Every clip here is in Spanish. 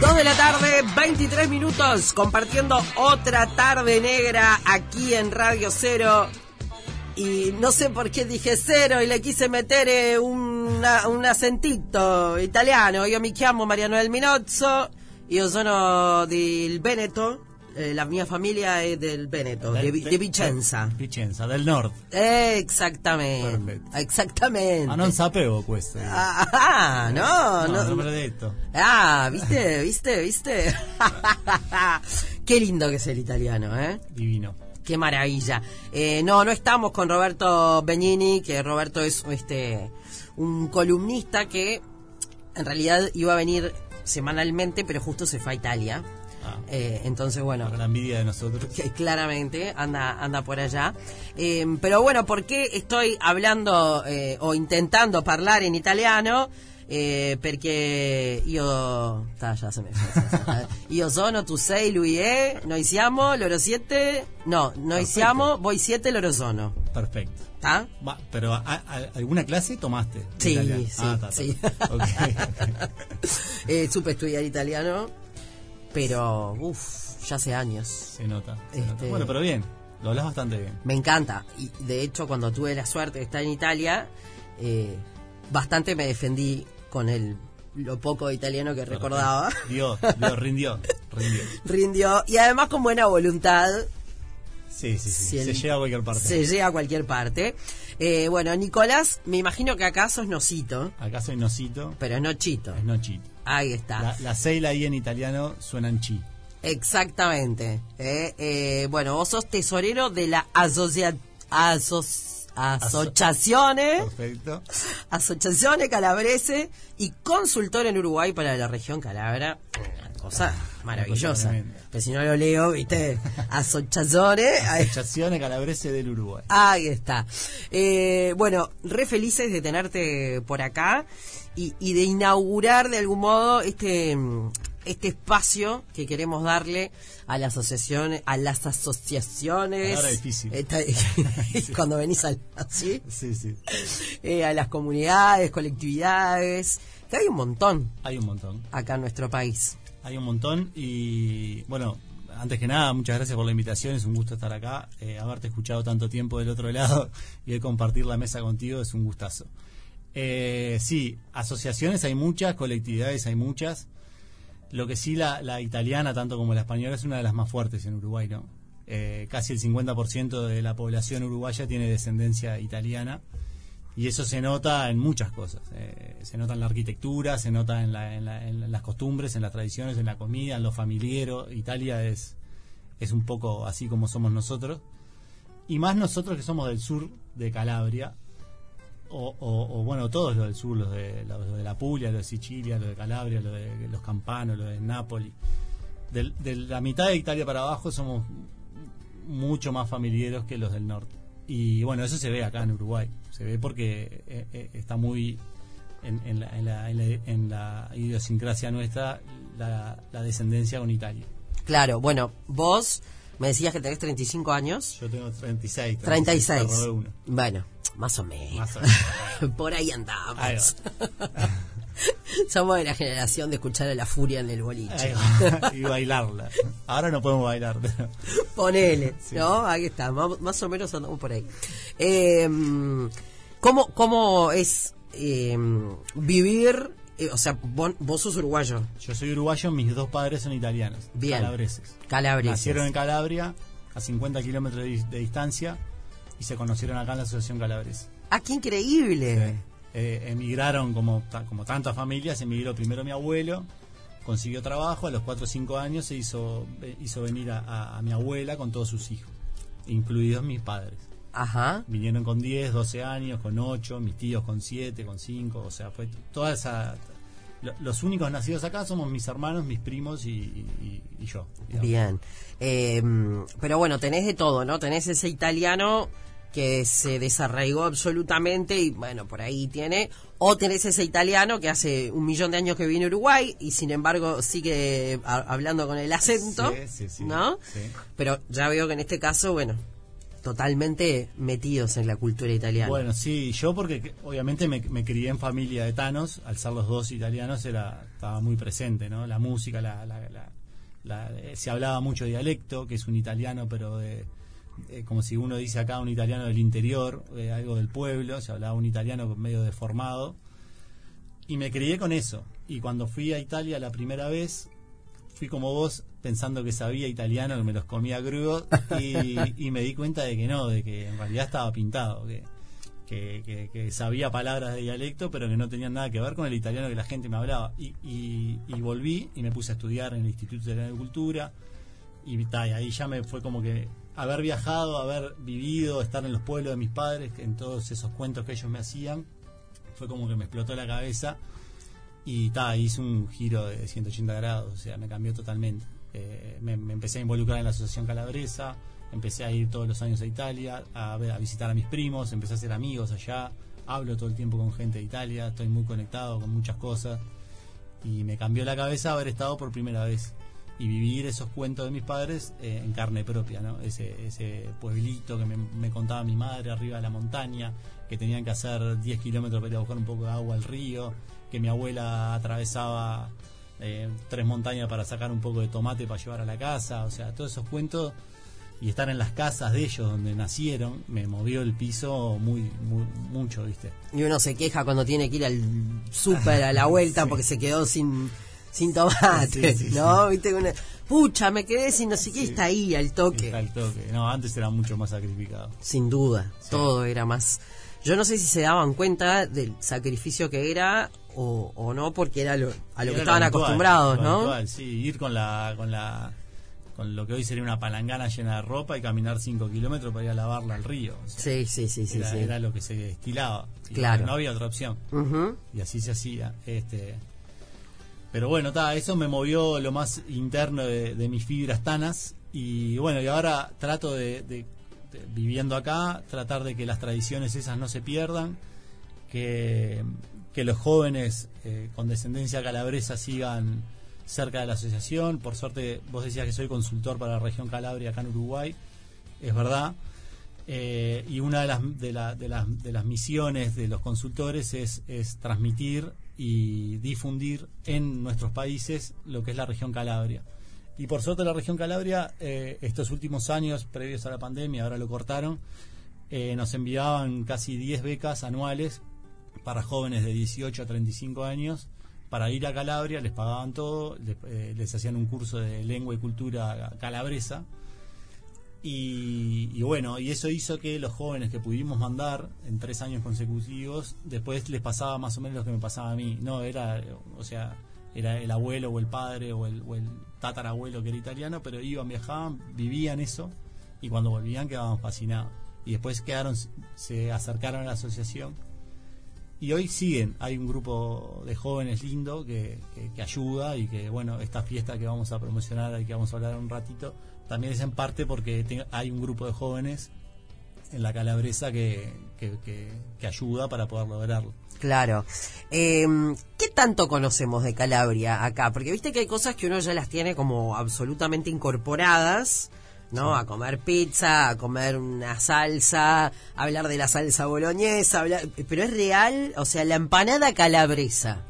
2 de la tarde, 23 minutos, compartiendo otra tarde negra aquí en Radio Cero. Y no sé por qué dije cero y le quise meter eh, un acentito italiano. Io mi chiamo Mariano del Minozzo, io sono del Veneto, eh, la mia famiglia è del Veneto, Vi- de- di Vicenza. Vicenza, del nord. Exactamente, exactamente. Ma non sapevo questo. Ah, ah, no, no, no, me l'hai detto. Ah, viste, viste, viste. Qué lindo que es el italiano, ¿eh? Divino. Qué maravilla. Eh, no, no estamos con Roberto Benini, que Roberto es este un columnista que en realidad iba a venir semanalmente, pero justo se fue a Italia. Ah, Eh, entonces, bueno, la envidia de nosotros. que claramente anda anda por allá Eh, pero bueno ¿por qué estoy hablando eh, o intentando hablar en italiano eh, perché io ta, ya se me fue. io sono tu sei lui è noi siamo loro siete no noi Perfetto. siamo voi siete loro sono Perfecto. Va, pero ¿a- a- ¿alguna clase tomaste? Sí, italiano? sí, Ah, ta, ta. sí. Ok. eh, supe estudiar italiano pero uff ya hace años Se nota. se nota. Este- Bueno, pero bien. Lo hablas bastante bien. Me encanta. Y de hecho, cuando tuve la suerte de estar en Italia, eh, bastante me defendí con el lo poco de italiano que recordaba. Dio, dio, rindió. Rindió. Rindió. Y además con buena voluntad Sí, sí, sí. Si el- Se llega a cualquier parte. se llega a cualquier parte. Eh, bueno, Nicolás, me imagino que acá sos Nosito, Acá soy Nosito, pero es Nochito. es Nochito. Ahí está. La, la C y la I en italiano suenan chi. Exactamente. Eh, eh, bueno, vos sos tesorero de la asocia aso- Asociaciones. Perfecto. Asociaciones Calabrese y consultor en Uruguay para la región Calabra. Una cosa maravillosa. tremenda. Pero si no lo leo, viste, Asociaciones. ahí- Asociazione Calabrese del Uruguay. Ahí está. Eh, bueno, re felices de tenerte por acá y, y de inaugurar de algún modo este este espacio que queremos darle a las asociaciones, a las asociaciones. Difícil. Esta- cuando venís al, así, Sí, sí. eh, a las comunidades, colectividades, que hay un montón Hay un montón. acá en nuestro país. Hay un montón y bueno, antes que nada, muchas gracias por la invitación, es un gusto estar acá, eh, haberte escuchado tanto tiempo del otro lado y de compartir la mesa contigo es un gustazo. Eh, sí, asociaciones hay muchas, colectividades hay muchas. Lo que sí, la, la italiana, tanto como la española, es una de las más fuertes en Uruguay, ¿no? Eh, casi el 50% de la población uruguaya tiene descendencia italiana y eso se nota en muchas cosas. Eh, se nota en la arquitectura, se nota en, la- en la- las costumbres, en las tradiciones, en la comida, en lo familiero. Italia es, es un poco así como somos nosotros. Y más nosotros que somos del sur de Calabria, o, o- o, bueno, todos los del sur, los de, los de la Puglia, los de Sicilia, los de Calabria, los de los Campanos, los de Nápoli. Del- de la mitad de Italia para abajo somos mucho más familiares que los del norte. Y bueno, eso se ve acá en Uruguay. Se ve porque eh, eh, está muy en, en la, en, la, en la- en la idiosincrasia nuestra la, la descendencia con Italia. Claro, bueno, vos me decías que tenés 35 años. Yo tengo 36. 36. te robé uno. Bueno, más o menos. Más o menos. Por ahí andamos. Somos de la generación de escuchar a la furia en el boliche. Y bailarla. Ahora no podemos bailar. pero- Ponele, Sí. ¿no? Ahí está, más, más o menos andamos por ahí. Eh, ¿cómo, ¿Cómo es eh, vivir? eh, o sea, vos, vos sos uruguayo, Yo soy uruguayo, mis dos padres son italianos. Bien. Calabreses. calabres. Nacieron en Calabria, a 50 kilómetros de, de distancia, y se conocieron acá en la Asociación Calabresa. ¡Ah, qué increíble! Eh, emigraron como, como tantas familias, emigró primero mi abuelo, consiguió trabajo, a los 4 o 5 años se hizo, eh, hizo venir a, a- a mi abuela con todos sus hijos, incluidos mis padres. Ajá. Vinieron con 10, 12 años, con 8, mis tíos con 7, con 5, o sea, fue toda esa... lo- Los únicos nacidos acá somos mis hermanos, mis primos y, y- y yo. digamos. Bien. Eh, pero bueno, tenés de todo, ¿no? Tenés ese italiano que se desarraigó absolutamente y bueno, por ahí tiene. O tenés ese italiano que hace un millón de años que viene a Uruguay y sin embargo sigue a- hablando con el acento, Sí, sí, sí, ¿no? Pero ya veo que en este caso, bueno, totalmente metidos en la cultura italiana. Bueno, sí, yo porque obviamente me, crié en familia de tanos, al ser los dos italianos era estaba muy presente, ¿no? La música, la, eh, se hablaba mucho dialecto, que es un italiano, pero de, como si uno dice acá un italiano del interior, eh, algo del pueblo, se hablaba un italiano medio deformado. Y me crié con eso. Y cuando fui a Italia la primera vez, fui como vos pensando que sabía italiano, que me los comía crudos, y, me di cuenta de que no, de que en realidad estaba pintado, que, que, sabía palabras de dialecto, pero que no tenían nada que ver con el italiano que la gente me hablaba. Y, y, volví y me puse a estudiar en el Instituto de Cultura, y, y ahí ya me fue como que haber viajado, haber vivido, estar en los pueblos de mis padres, en todos esos cuentos que ellos me hacían, fue como que me explotó la cabeza y ta, hice un giro de 180 grados, o sea, me cambió totalmente. Eh, me, empecé a involucrar en la Asociación Calabresa, empecé a ir todos los años a Italia, a, a visitar a mis primos, empecé a hacer amigos allá, hablo todo el tiempo con gente de Italia, estoy muy conectado con muchas cosas y me cambió la cabeza haber estado por primera vez y vivir esos cuentos de mis padres eh, en carne propia, ¿no? Ese, ese pueblito que me, contaba mi madre arriba de la montaña, que tenían que hacer 10 kilómetros para ir a buscar un poco de agua al río, que mi abuela atravesaba eh, tres montañas para sacar un poco de tomate para llevar a la casa, o sea, todos esos cuentos y estar en las casas de ellos donde nacieron me movió el piso muy, muy mucho, ¿viste? Y uno se queja cuando tiene que ir al súper a la vuelta porque se quedó sin sin tomate, ¿no? ¿Viste? pucha, me quedé sin no sé qué, está ahí al toque. Está al toque. No, antes era mucho más sacrificado. Sin duda, todo era más. Yo no sé si se daban cuenta del sacrificio que era o, o no, porque era lo, a lo que estaban acostumbrados, ¿no? sí, ir con la, con la con lo que hoy sería una palangana llena de ropa y caminar 5 kilómetros para ir a lavarla al río. sí, sí, sí, era, sí, Era lo que se estilaba. claro. No había otra opción. Y así se hacía. Este, pero bueno, eso me movió lo más interno de, mis fibras tanas. Y bueno, y ahora trato de, viviendo acá, tratar de que las tradiciones esas no se pierdan, que, que los jóvenes eh, con descendencia calabresa sigan cerca de la asociación. Por suerte, vos decías que soy consultor para la región Calabria acá en Uruguay, es verdad. Eh, y una de las, de, la, de, las, de las misiones de los consultores es, es transmitir y difundir en nuestros países lo que es la región Calabria. Y por suerte la región Calabria, eh, estos últimos años, previos a la pandemia, ahora lo cortaron, eh, nos enviaban casi 10 becas anuales para jóvenes de 18 a 35 años para ir a Calabria, les pagaban todo, les, eh, les hacían un curso de lengua y cultura calabresa y, bueno, y eso hizo que los jóvenes que pudimos mandar en tres años consecutivos, después les pasaba más o menos lo que me pasaba a mí. No, era, o sea, era el abuelo o el padre o el, o el tatarabuelo que era italiano, pero iban, viajaban, vivían eso y cuando volvían quedaban fascinados. Y después quedaron, se acercaron a la asociación y hoy siguen. Hay un grupo de jóvenes lindo que, que, ayuda y que, bueno, esta fiesta que vamos a promocionar y que vamos a hablar un ratito, también es en parte porque hay un grupo de jóvenes en la calabresa que, que, ayuda para poder lograrlo. Claro. Em, ¿Qué tanto conocemos de Calabria acá? Porque viste que hay cosas que uno ya las tiene como absolutamente incorporadas, ¿no? A comer pizza, a comer una salsa, a hablar de la salsa boloñesa, pero es real, o sea, la empanada calabresa.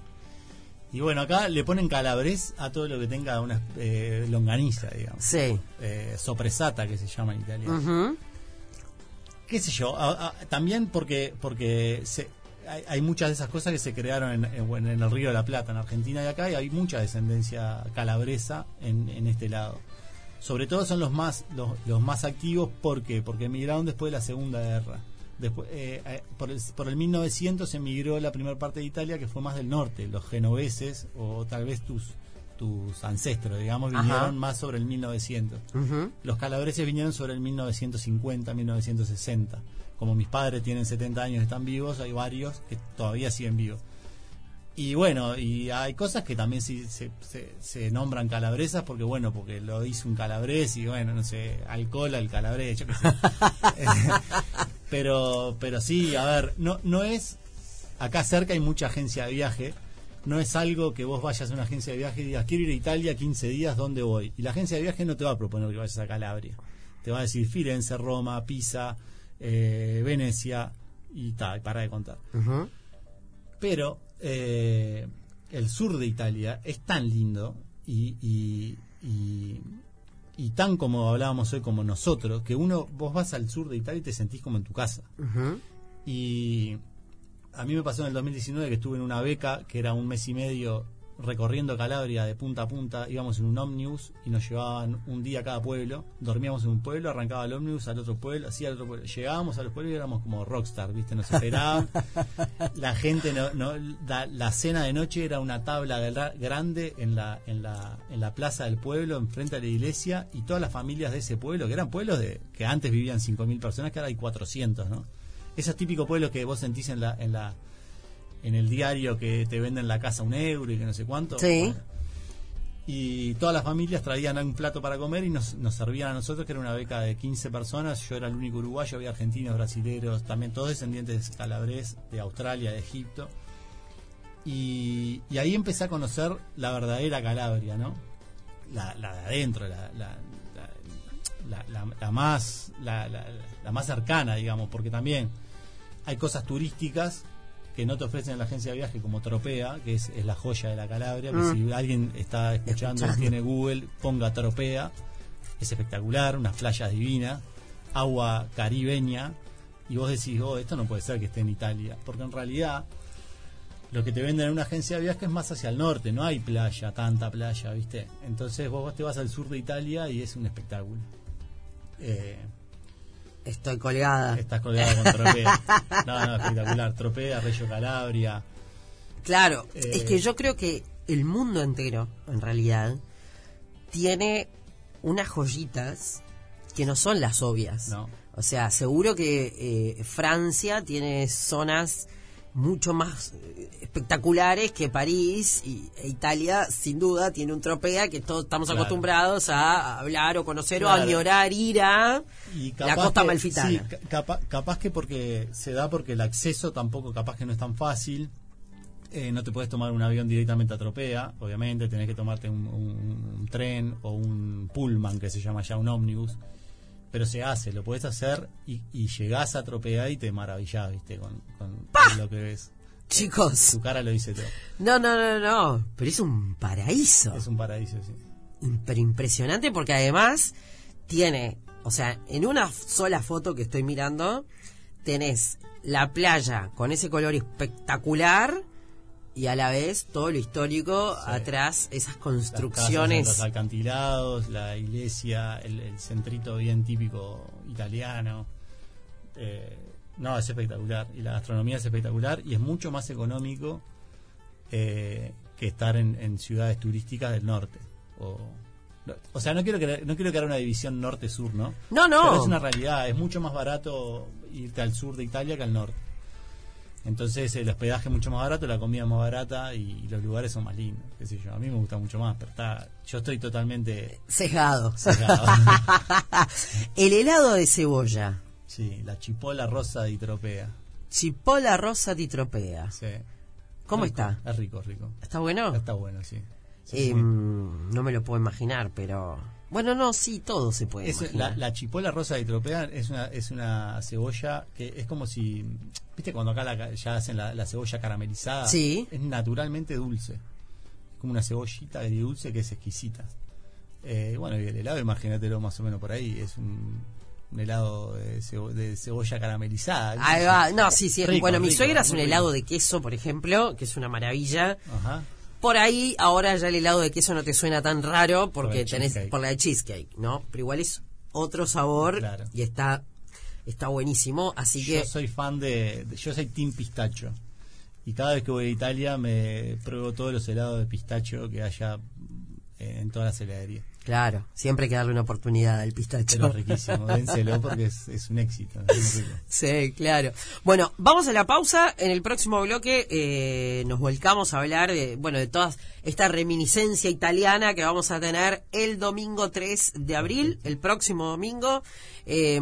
Y bueno, acá le ponen calabres a todo lo que tenga una eh, longaniza, digamos. Sí. Eh, sopresata, que se llama en italiano. ¿Qué sé yo? también porque porque hay, muchas de esas cosas que se crearon en, el Río de la Plata, en Argentina y acá, y hay mucha descendencia calabresa en, en este lado. Sobre todo son los más los, los más activos, ¿por qué? Porque emigraron después de la Segunda Guerra. Después, eh, eh, por, el, por el 1900 emigró la primera parte de Italia que fue más del norte, los genoveses o tal vez tus tus ancestros, digamos, vinieron más sobre el 1900. Los calabreses vinieron sobre el 1950, 1960. Como mis padres tienen 70 años y están vivos, hay varios que todavía siguen vivos. Y bueno, y hay cosas que también sí, se, se, nombran calabresas porque, bueno, porque lo hizo un calabres y, bueno, no sé, alcohol al calabres, yo qué sé. pero, pero sí, a ver, no, no es. Acá cerca hay mucha agencia de viaje. No es algo que vos vayas a una agencia de viaje y digas, quiero ir a Italia 15 días, ¿dónde voy? Y la agencia de viaje no te va a proponer que vayas a Calabria. te va a decir Firenze, Roma, Pisa, eh, Venecia y tal, para de contar. Pero eh, el sur de Italia es tan lindo y, y, y- y tan como hablábamos hoy como nosotros, que uno, vos vas al sur de Italia y te sentís como en tu casa. Y a mí me pasó en el 2019 que estuve en una beca que era un mes y medio recorriendo Calabria de punta a punta. Íbamos en un ómnibus y nos llevaban un día a cada pueblo. Dormíamos en un pueblo, arrancaba el ómnibus al otro pueblo, así al otro pueblo. Llegábamos a los pueblos y éramos como rockstar, ¿viste? Nos esperaban. la gente, no, no la, la cena de noche era una tabla gra- grande en la, en, la, en la plaza del pueblo, enfrente a la iglesia, y todas las familias de ese pueblo, que eran pueblos de que antes vivían 5.000 personas, que ahora hay 400, ¿no? Esos típicos pueblos que vos sentís en la, en la en el diario que te venden la casa un euro y que no sé cuánto. Sí. Bueno. Y todas las familias traían un plato para comer y nos, nos servían a nosotros, que era una beca de 15 personas. Yo era el único uruguayo, había argentinos, brasileros, también todos descendientes de calabrés, de Australia, de Egipto. Y, y ahí empecé a conocer la verdadera Calabria, ¿no? La, la de adentro, la, la, la, la- la- la más, la, la- la más cercana, digamos, porque también hay cosas turísticas que no te ofrecen en la agencia de viaje como Tropea, que es, es la joya de la Calabria, que Mm. si alguien está escuchando, Escuchando. tiene Google, ponga Tropea, es espectacular, unas playas divinas, agua caribeña, y vos decís, oh, esto no puede ser que esté en Italia, porque en realidad lo que te venden en una agencia de viaje es más hacia el norte, no hay playa, tanta playa, ¿viste? Entonces vos te vas al sur de Italia y es un espectáculo. Eh, Estoy colgada. estás colgado con Tropea. No, no, espectacular. Tropea, Reggio Calabria. Claro, Eh, es que yo creo que el mundo entero, en realidad, tiene unas joyitas que no son las obvias. No. O sea, seguro que eh, Francia tiene zonas mucho más eh, espectaculares que París y e Italia, sin duda, tiene un tropea que todos estamos Claro. acostumbrados a hablar o conocer o Claro. añorar ir a Y la costa que- malfitana. sí, capaz que porque se da porque el acceso tampoco capaz que no es tan fácil. Eh, no te puedes tomar un avión directamente a Tropea, obviamente, tenés que tomarte un, un- un tren o un pullman que se llama ya un ómnibus. Pero se hace, lo puedes hacer y, y llegás a Tropea y te maravillás, ¿viste? Con, con- con lo que ves. Chicos, Tu cara lo dice todo. no, no, no, no, pero es un paraíso. Es un paraíso, sí. pero impresionante porque además tiene, o sea, en una sola foto que estoy mirando, tenés la playa con ese color espectacular y a la vez todo lo histórico Sí. atrás, esas Las casas, construcciones. los alcantilados, la iglesia, el, el centrito bien típico italiano. Eh, no, es espectacular. Y la gastronomía es espectacular y es mucho más económico eh, que estar en, en ciudades turísticas del norte. O, o sea, no quiero que no quiero haga una división norte-sur, ¿no? No, no. Pero es una realidad. Es mucho más barato irte al sur de Italia que al norte. Entonces el hospedaje es mucho más barato, la comida es más barata y, los lugares son más lindos. Qué sé yo. A mí me gusta mucho más, pero está, yo estoy totalmente Sesgado. sesgado. El helado de cebolla. sí, la chipola rosa de Tropea. Chipola rosa di tropea. Sí. ¿Cómo Rico, está? Es rico, rico. ¿Está bueno? Está bueno, sí. Sí, Eh, sí. no me lo puedo imaginar, pero... Bueno, no, sí, todo se puede Es- imaginar. la, la chipola rosa de Tropea es una, es una cebolla que es como si. ¿Viste cuando acá la- ya hacen la, la cebolla caramelizada? Sí. Es naturalmente dulce. Es como una cebollita dulce que es exquisita. Eh, bueno, y el helado, imagínatelo más o menos por ahí. Es un, un helado de, cebo- de cebolla caramelizada. Ahí va. No, sí, sí. Rico, bueno, mi suegra hace un rico. helado de queso, por ejemplo, que es una maravilla. Ajá. Por ahí, ahora ya el helado de queso no te suena tan raro porque Por tenés cheesecake. por la de cheesecake, ¿no? Pero igual es otro sabor Claro. y está está buenísimo, así Yo que soy fan de, de- Yo soy Team Pistacho. Y cada vez que voy a Italia me pruebo todos los helados de pistacho que haya en todas las heladerías. claro, siempre hay que darle una oportunidad al pistacho. Pero es riquísimo, dénselo porque es, es un éxito. es. Sí, claro. Bueno, vamos a la pausa. En el próximo bloque eh, nos volcamos a hablar de, bueno, de toda esta reminiscencia italiana que vamos a tener el domingo 3 de abril, el próximo domingo. Eh,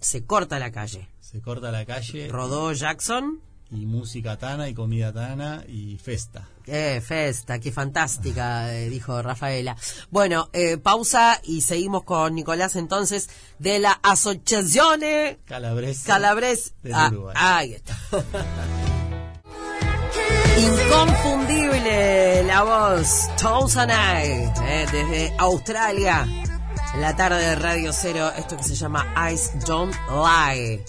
se corta la calle. Se corta la calle. Rodó Jackson y música tana y comida tana y festa. ¡Qué festa! ¡Qué fantástica! eh, dijo Rafaela. Bueno, eh, pausa y seguimos con Nicolás entonces de la Calabresa. Calabres. del Ah, Uruguay. ahí está. Inconfundible la voz Townsend eh, desde Australia. En la tarde de Radio Cero, esto que se llama Eyes Don't Lie.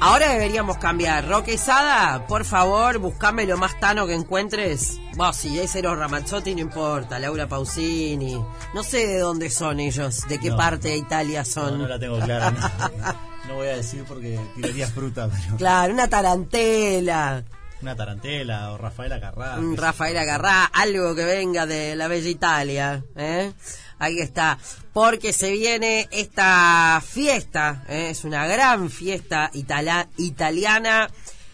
Ahora deberíamos cambiar. Roque Sada, por favor, buscame lo más tano que encuentres. Vos, si es Cero Ramazzotti, no importa. Laura Pausini. No sé de dónde son ellos, de qué No. parte de Italia No, son. no la tengo clara. No, No voy a decir porque tiraría fruta, pero Claro, una tarantela. una tarantela o Rafaela Carrá. un qué sé Rafael yo. Agarrá, algo que venga de la bella Italia, ¿eh? Ahí está, porque se viene esta fiesta, ¿eh? es una gran fiesta itala- italiana,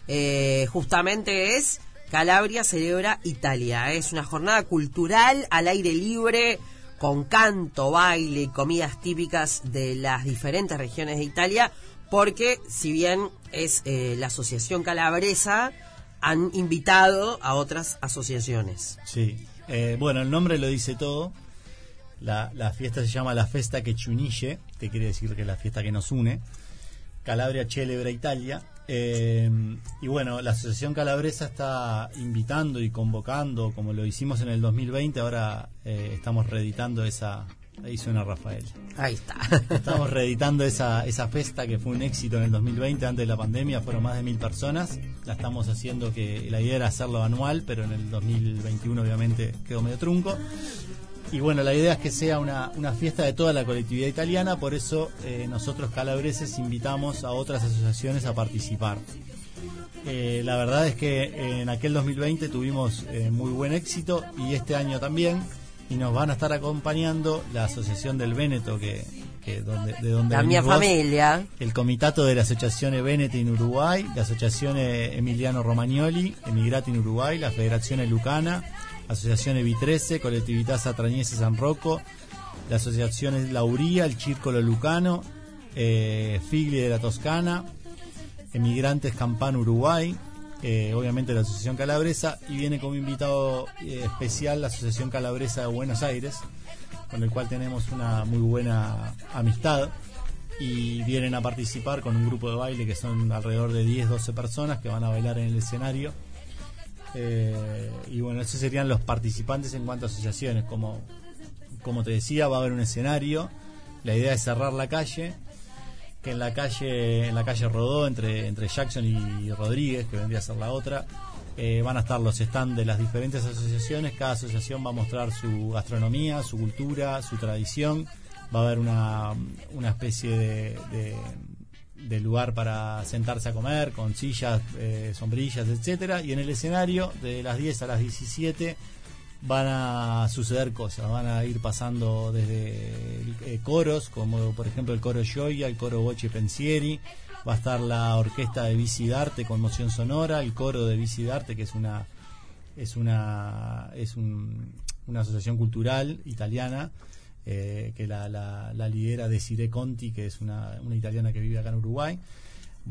eh, justamente es Calabria celebra Italia, es una jornada cultural al aire libre con canto, baile y comidas típicas de las diferentes regiones de Italia, porque si bien es eh, la Asociación Calabresa, han invitado a otras asociaciones. Sí. Eh, bueno, el nombre lo dice todo. La, la fiesta se llama la Festa que ci unisce, que quiere decir que es la fiesta que nos une. Calabria Celebra Italia. Eh, y bueno, la Asociación Calabresa está invitando y convocando, como lo hicimos en el 2020, ahora eh, estamos reeditando esa... Ahí suena Rafael. Ahí está. Estamos reeditando esa, esa festa que fue un éxito en el 2020, antes de la pandemia, fueron más de mil personas. La estamos haciendo que la idea era hacerlo anual, pero en el 2021 obviamente quedó medio trunco. Y bueno, la idea es que sea una, una fiesta de toda la colectividad italiana, por eso eh, nosotros calabreses invitamos a otras asociaciones a participar. Eh, la verdad es que en aquel 2020 tuvimos eh, muy buen éxito y este año también y nos van a estar acompañando la Asociación del Véneto que, que donde, de donde La mia vos, familia. el comitato de la Asociazione Venete in Uruguay, la Asociazione Emiliano Romagnoli, Emigrati in Uruguay, la Federazione Lucana, Associazione Vitrese, Collettività Satragnese San Rocco, la Asociazione Lauria, il Circolo Lucano, eh, Figli de la Toscana, Emigrantes Campano Uruguay, eh, obviamente la Asociación Calabresa, y viene como invitado eh, especial la Asociación Calabresa de Buenos Aires, con el cual tenemos una muy buena amistad y vienen a participar con un grupo de baile que son alrededor de 10-12 personas que van a bailar en el escenario. Eh, y bueno, esos serían los participantes en cuanto a asociaciones. Como, como te decía, va a haber un escenario. La idea es cerrar la calle, que en la calle, en la calle Rodó, entre, entre Jackson y Rodríguez, que vendría a ser la otra, eh, van a estar los stands de las diferentes asociaciones. Cada asociación va a mostrar su gastronomía, su cultura, su tradición. Va a haber una, una especie de, de- de lugar para sentarse a comer, con sillas, eh, sombrillas, etcétera. Y en el escenario, de las 10 a las 17, van a suceder cosas. Van a ir pasando desde eh, coros, como por ejemplo el coro Gioia, el coro Boche Pensieri. Va a estar la orquesta de Bici Darte con moción sonora, el coro de Bici Darte, que es una es una es un- una asociación cultural italiana eh, que la, la, la lidera Desiree Conti, que es una, una italiana que vive acá en Uruguay.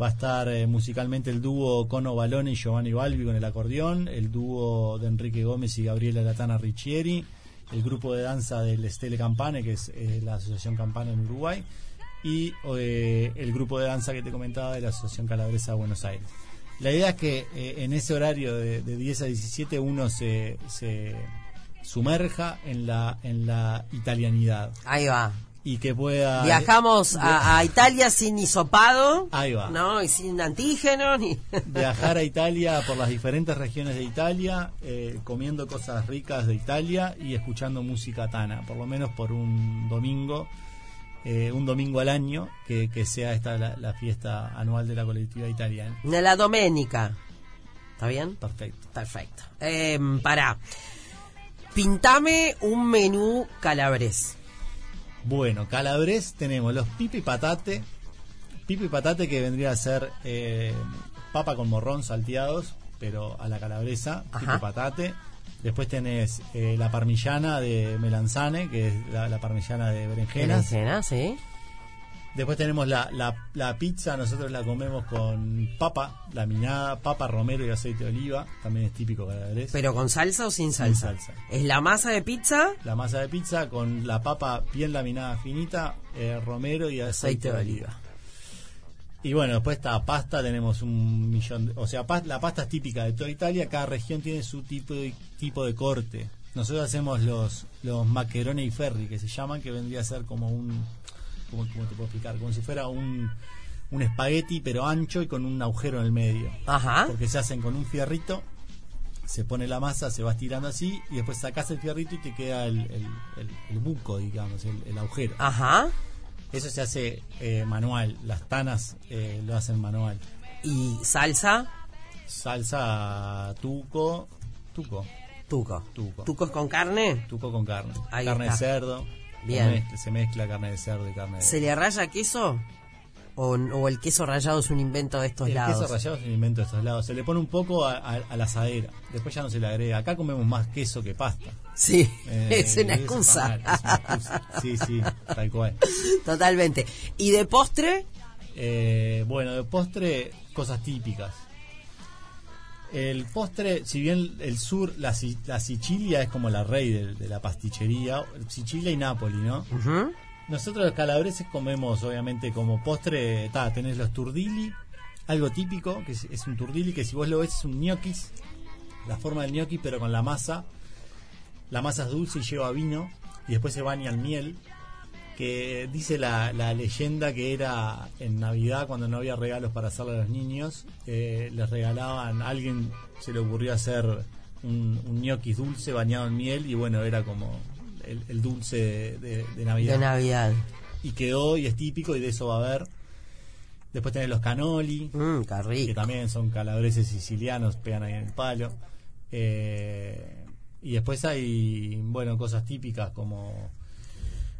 Va a estar eh, musicalmente el dúo Cono Balone y Giovanni Balbi con el acordeón, el dúo de Enrique Gómez y Gabriela Latana Riccieri, el grupo de danza del Stelle Campane, que es eh, la Asociación Campana en Uruguay, y el grupo de danza que te comentaba de la Asociación Calabresa de Buenos Aires. La idea es que en ese horario de, de 10 a 17 uno se sumerja en la, en la italianidad Ahí va. y que pueda... Viajamos a, a Italia sin hisopado. Ahí va. ¿No? Y sin antígenos. Ni... viajar a Italia por las diferentes regiones de Italia, eh, comiendo cosas ricas de Italia y escuchando música tana, por lo menos por un domingo, eh, un domingo al año, que, que sea esta la, la fiesta anual de la colectividad italiana. La doménica. ¿Está bien? Perfecto. Perfecto. Eh, pará. Pintame un menú calabres. Bueno, calabres tenemos los pipi patate, pipi patate que vendría a ser eh, papa con morrón salteados, pero a la calabresa, pipi Ajá. patate. Después tenés eh, la parmillana de melanzane, que es la, la parmillana de berenjenas. Berenjena, sí. Después tenemos la, la, la pizza, nosotros la comemos con papa, laminada, papa, romero y aceite de oliva, también es típico calabrés. ¿Pero con salsa o sin salsa? salsa. ¿Es la masa de pizza? La masa de pizza con la papa bien laminada finita, eh, romero y aceite, Aceite de de oliva. Y bueno, después esta pasta tenemos un millón, de- o sea, la pasta es típica de toda Italia, cada región tiene su tipo de, tipo de corte. Nosotros hacemos los los maccheroni y ferri que se llaman, que vendría a ser como un ¿cómo, cómo te puedo explicar? Como si fuera un un espagueti pero ancho y con un agujero en el medio. Ajá. Porque se hacen con un fierrito, se pone la masa, se va estirando así y después sacás el fierrito y te queda el, el- el- el buco, digamos, el, el agujero. Ajá. Eso se hace eh, manual, las tanas eh, lo hacen manual. ¿Y salsa? Salsa tuco, tuco, Tuco. Tuco. ¿Tucos con carne? tuco con carne. Ahí carne está. de cerdo. Bien. Se mezcla, se mezcla carne de cerdo y carne de... ¿Se le raya queso? ¿O, o el queso rallado es un invento de estos el lados? queso rallado es un invento de estos lados. Se le pone un poco a, a- a la asadera. Después ya no se le agrega. Acá comemos más queso que pasta. Sí, Eh, es una excusa. mal, es una excusa. Sí, sí, tal cual. Totalmente. ¿Y de postre? Eh, bueno, de postre, cosas típicas. El postre, si bien el sur, la, la Sicilia es como la rey de, de la pastichería, Sicilia y Nápoli, ¿no? Nosotros los calabreses comemos, obviamente, como postre, ta, tenés los turdili, algo típico, que es, es un turdili, que si vos lo ves es un gnocchis, la forma del gnocchi, pero con la masa. La masa es dulce y lleva vino, y después se baña en miel, que dice la, la leyenda que era en Navidad, cuando no había regalos para hacerle a los niños, eh, les regalaban, a alguien se le ocurrió hacer un, un gnocchi dulce bañado en miel, y bueno, era como el, el dulce de, de- de Navidad De Navidad. y quedó y es típico y de eso va a haber. Después tenés los canoli, qué que también son calabreses sicilianos, pegan ahí en el palo. Eh, y después hay, bueno, cosas típicas como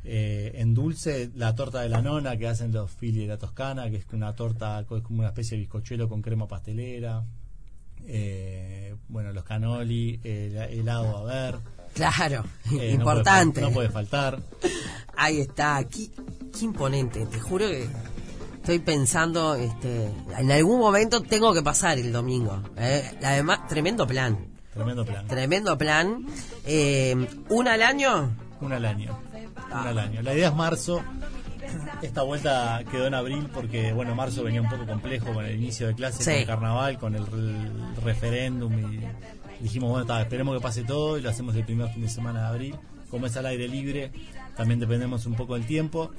eh, en dulce, la torta de la nona que hacen los fili de la Toscana, que es una torta, es como una especie de bizcochuelo con crema pastelera. Eh, bueno, los canoli, el helado a ver. Claro, Eh, no importante. puede no puede faltar. Ahí está, qué, qué imponente. Te juro que estoy pensando, este, en algún momento tengo que pasar el domingo. ¿eh? Además, tremendo plan. Tremendo plan. Tremendo plan. Eh, ¿Un al año? Una al año. Una al año. La idea es marzo. Esta vuelta quedó en abril porque, bueno, marzo venía un poco complejo con el inicio de clases, Sí. con el carnaval, con el, re- referéndum y dijimos, bueno, esperemos que pase todo y lo hacemos el primer fin de semana de abril. Como es al aire libre, también dependemos un poco del tiempo.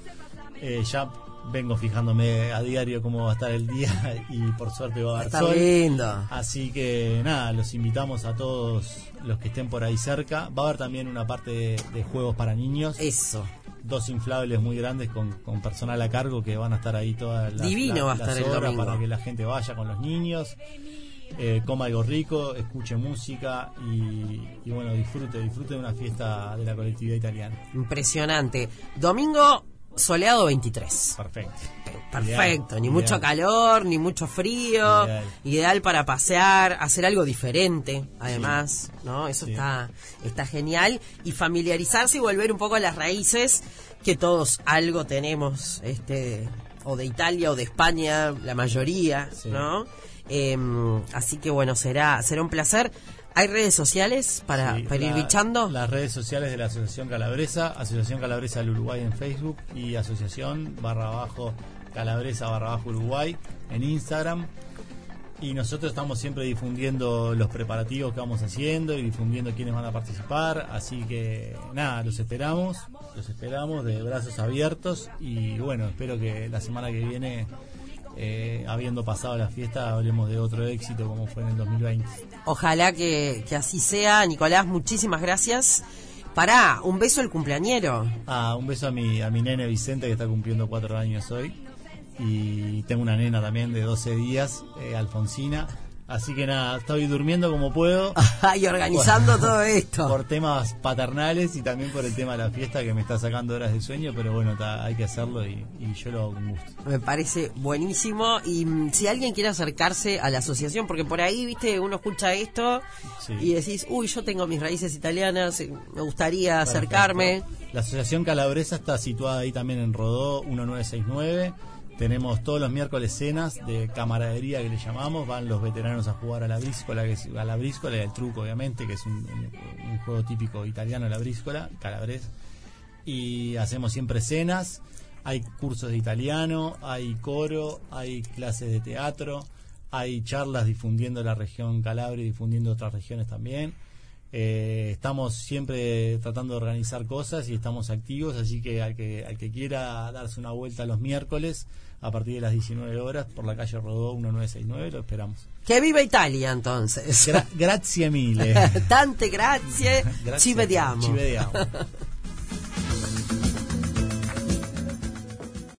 Eh, ya vengo fijándome a diario cómo va a estar el día y por suerte va a haber Está sol. lindo. Así que nada, los invitamos a todos los que estén por ahí cerca. Va a haber también una parte de, de juegos para niños, Eso. dos inflables muy grandes con, con personal a cargo que van a estar ahí todas las, Divino va a estar el domingo. para que la gente vaya con los niños, eh, coma algo rico, escuche música y, y bueno, disfrute, disfrute de una fiesta de la colectividad italiana. Impresionante. Domingo soleado 23. Perfecto. Perfecto, Ideal, ni ideal. mucho calor, ni mucho frío, ideal. Ideal. para pasear, hacer algo diferente, además, ¿no? Eso Sí. está está genial y familiarizarse y volver un poco a las raíces que todos algo tenemos, este o de Italia o de España, la mayoría, Sí. ¿no? Em, así que bueno, será será un placer. ¿Hay redes sociales para, Sí, para ir bichando? Las redes sociales de la Asociación Calabresa, Asociación Calabresa del Uruguay en Facebook y Asociación barra abajo Calabresa barra abajo Uruguay en Instagram. Y nosotros estamos siempre difundiendo los preparativos que vamos haciendo y difundiendo quiénes van a participar. Así que nada, los esperamos, los esperamos de brazos abiertos y bueno, espero que la semana que viene, eh, habiendo pasado la fiesta, hablemos de otro éxito como fue en el 2020. Ojalá que, que así sea. Nicolás, muchísimas gracias. Pará, un beso al cumpleañero. Ah, un beso a mi, a mi nene Vicente que está cumpliendo cuatro años hoy. Y tengo una nena también de 12 días, eh, Alfonsina. Así que nada, estoy durmiendo como puedo. y organizando todo esto. Por temas paternales y también por el tema de la fiesta que me está sacando horas de sueño, pero bueno, hay que hacerlo y, yo lo hago con gusto. Me parece buenísimo. Y mm, si alguien quiere acercarse a la asociación, porque por ahí, viste, uno escucha esto y decís, uy, yo tengo mis raíces italianas, me gustaría acercarme. La Asociación Calabresa está situada ahí también en Rodó 1969 tenemos todos los miércoles cenas de camaradería que le llamamos, van los veteranos a jugar a la bríscola, que es, a la bríscola y al truco obviamente, que es un, juego típico italiano la bríscola, calabres. Y hacemos siempre cenas, hay cursos de italiano, hay coro, hay clases de teatro, hay charlas difundiendo la región Calabria y difundiendo otras regiones también. Eh, estamos siempre tratando de organizar cosas y estamos activos, así que al que, al que quiera darse una vuelta los miércoles, a partir de las 19 horas por la calle Rodó 1969, lo esperamos. Que viva Italia entonces. grazie mille. Tante grazie. grazie. Ci vediamo. Ci vediamo.